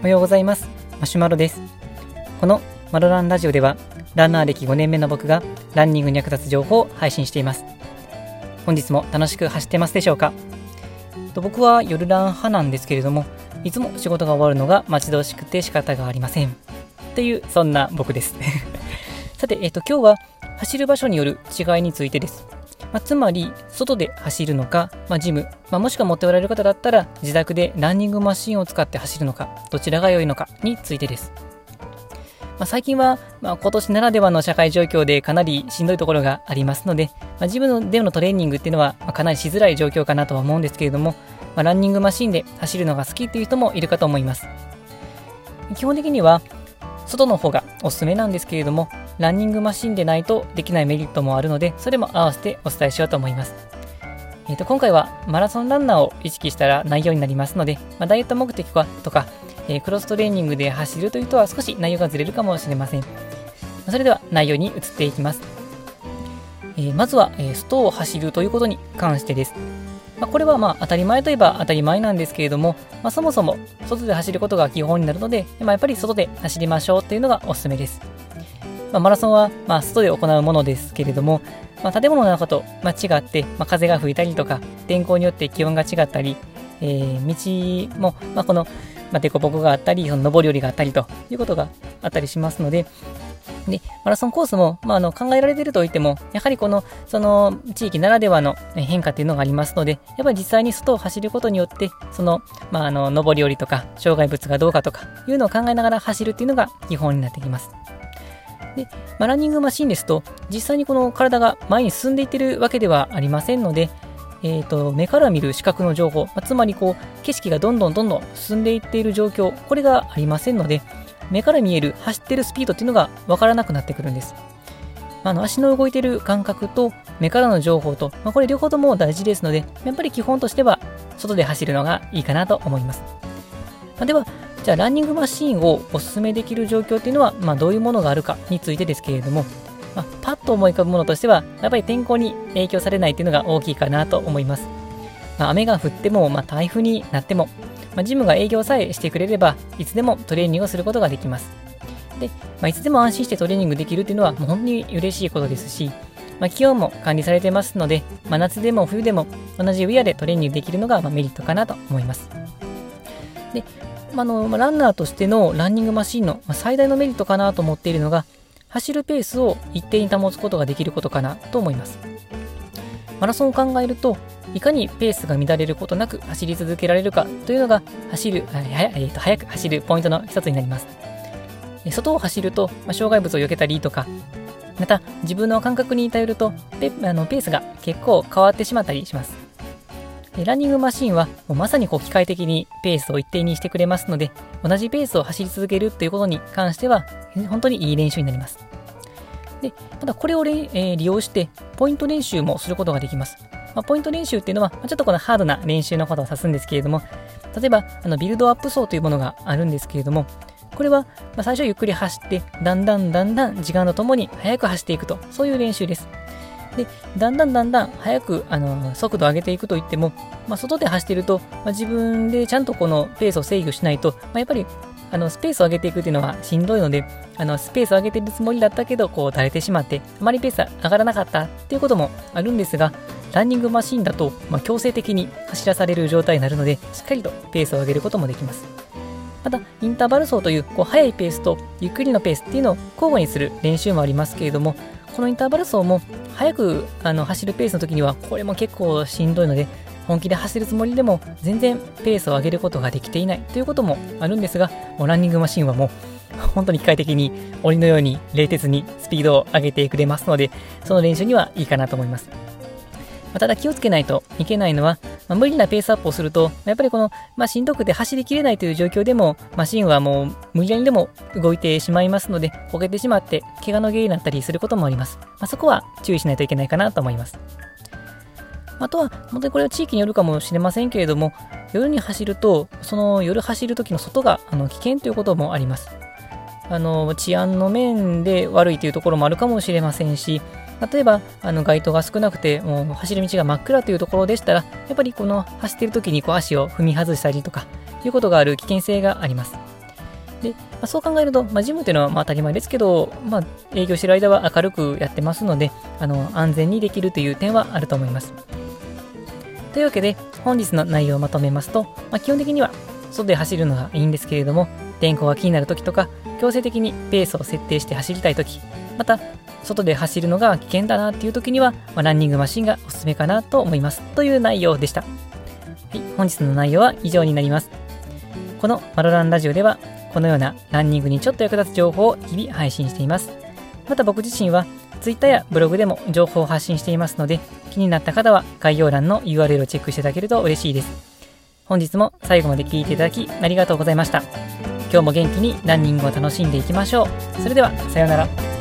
おはようございます。マシュマロです。このマロランラジオではランナー歴5年目の僕がランニングに役立つ情報を配信しています。本日も楽しく走ってますでしょうか？僕は夜ラン派なんですけれどもいつも仕事が終わるのが待ち遠しくて仕方がありません。というそんな僕です。さて、えっ、と、今日は走る場所による違いについてです。まあ、つまり、外で走るのか、まあ、ジム、まあ、もしくは持っておられる方だったら、自宅でランニングマシンを使って走るのか、どちらが良いのかについてです。ま、最近は、ま、今年ならではの社会状況でかなりしんどいところがありますので、ま、ジムでのトレーニングっていうのは、まかなりしづらい状況かなとは思うんですけれども、まランニングマシンで走るのが好きっていう人もいるかと思います。基本的には、外の方がおすすめなんですけれども、ランニングマシンでないとできないメリットもあるので、それも合わせてお伝えしようと思います。えー、と今回はマラソンランナーを意識したら内容になりますので、まあ、ダイエット目的はとか、えー、クロストレーニングで走るというとは少し内容がずれるかもしれません。それでは内容に移っていきます。えー、まずは、えー、外を走るということに関してです。まあ、これはまあ当たり前といえば当たり前なんですけれども、まあ、そもそも外で走ることが基本になるので、まあ、やっぱり外で走りましょうというのがおすすめです。まあ、マラソンはまあ外で行うものですけれども、まあ、建物の中とま違って、まあ、風が吹いたりとか、天候によって気温が違ったり、えー、道も、まあ、この、まあ、凸凹があったり、その上り下りがあったりということがあったりしますので、で、マラソンコースも、まあ、あの考えられているといっても、やはりこの、その地域ならではの変化っていうのがありますので、やっぱり実際に外を走ることによって、その、まあ、あの、上り下りとか、障害物がどうかとかいうのを考えながら走るっていうのが基本になってきます。で、まあ、ランニングマシンですと、実際にこの体が前に進んでいってるわけではありませんので、えーと、目から見る視覚の情報、まあ、つまりこう景色がどんどんどんどん進んでいっている状況、これがありませんので、目から見える走ってるスピードっていうのが分からなくなってくるんです。あの足の動いている感覚と目からの情報と、まあ、これ両方とも大事ですので、やっぱり基本としては外で走るのがいいかなと思います。まあ、では、じゃあランニングマシーンをおすすめできる状況っていうのは、まあ、どういうものがあるかについてですけれども、まあ、パッと思い浮かぶものとしては、やっぱり天候に影響されないっていうのが大きいかなと思います。まあ、雨が降っても、まあ、台風になっても、まあ、ジムが営業さえしてくれれば、いつでもトレーニングをすることができます。で、まあ、いつでも安心してトレーニングできるっていうのは、もう本当に嬉しいことですし、まあ、気温も管理されてますので、まあ、夏でも冬でも同じウィアでトレーニングできるのがまメリットかなと思います。で、あのランナーとしてのランニングマシンの最大のメリットかなと思っているのが、走るペースを一定に保つことができることかなと思います。マラソンを考えると、いかにペースが乱れることなく走り続けられるかというのが走る、えー、と早く走るポイントの一つになります。外を走ると、ま、障害物を避けたりとか、また自分の感覚に頼るとペあのペースが結構変わってしまったりします。ランニングマシンはもうまさにこう機械的にペースを一定にしてくれますので、同じペースを走り続けるということに関しては、本当にいい練習になります。で、ただこれを、えー、利用して、ポイント練習もすることができます。まあ、ポイント練習っていうのは、ちょっとこのハードな練習のことを指すんですけれども、例えば、あのビルドアップ走というものがあるんですけれども、これは、ま、最初ゆっくり走って、だんだんだんだん時間とともに速く走っていくと、そういう練習です。で、だんだんだんだん速くあの速度を上げていくといっても、まあ、外で走っていると、まあ、自分でちゃんとこのペースを制御しないと、まあ、やっぱりあのスペースを上げていくっていうのはしんどいので、あのスペースを上げているつもりだったけど、こう垂れてしまって、あまりペースが上がらなかったっていうこともあるんですが、ランニングマシンだと、まあ、強制的に走らされる状態になるので、しっかりとペースを上げることもできます。また、インターバル走というこう速いペースとゆっくりのペースっていうのを交互にする練習もありますけれども、このインターバル走も速くあの走るペースの時にはこれも結構しんどいので本気で走るつもりでも全然ペースを上げることができていないということもあるんですがもうランニングマシンはもう本当に機械的に檻のように冷徹にスピードを上げてくれますのでその練習にはいいかなと思います。ただ気をつけないといけないのはまあ、無理なペースアップをすると、やっぱりこの、まあ、しんどくて走りきれないという状況でも、マシンはもう無理やりでも動いてしまいますので、こけてしまって、怪我の原因になったりすることもあります。まあ、そこは注意しないといけないかなと思います。あとは、本当にこれは地域によるかもしれませんけれども、夜に走ると、その夜走る時の外があの危険ということもあります。あの治安の面で悪いというところもあるかもしれませんし、例えばあの街灯が少なくてもう走る道が真っ暗というところでしたらやっぱりこの走っている時にこう足を踏み外したりとかいうことがある危険性があります。で、まあ、そう考えると、まあ、ジムというのはまあ当たり前ですけど、まあ、営業してる間は明るくやってますのであの安全にできるという点はあると思います。というわけで本日の内容をまとめますと、まあ、基本的には外で走るのがいいんですけれども天候が気になる時とか強制的にペースを設定して走りたい時また外で走るのが危険だなっていう時には、まあ、ランニングマシンがおすすめかなと思いますという内容でした。はい、本日の内容は以上になります。このマロランラジオでは、このようなランニングにちょっと役立つ情報を日々配信しています。また僕自身は Twitter やブログでも情報を発信していますので、気になった方は概要欄の URL をチェックしていただけると嬉しいです。本日も最後まで聴いていただきありがとうございました。今日も元気にランニングを楽しんでいきましょう。それでは、さようなら。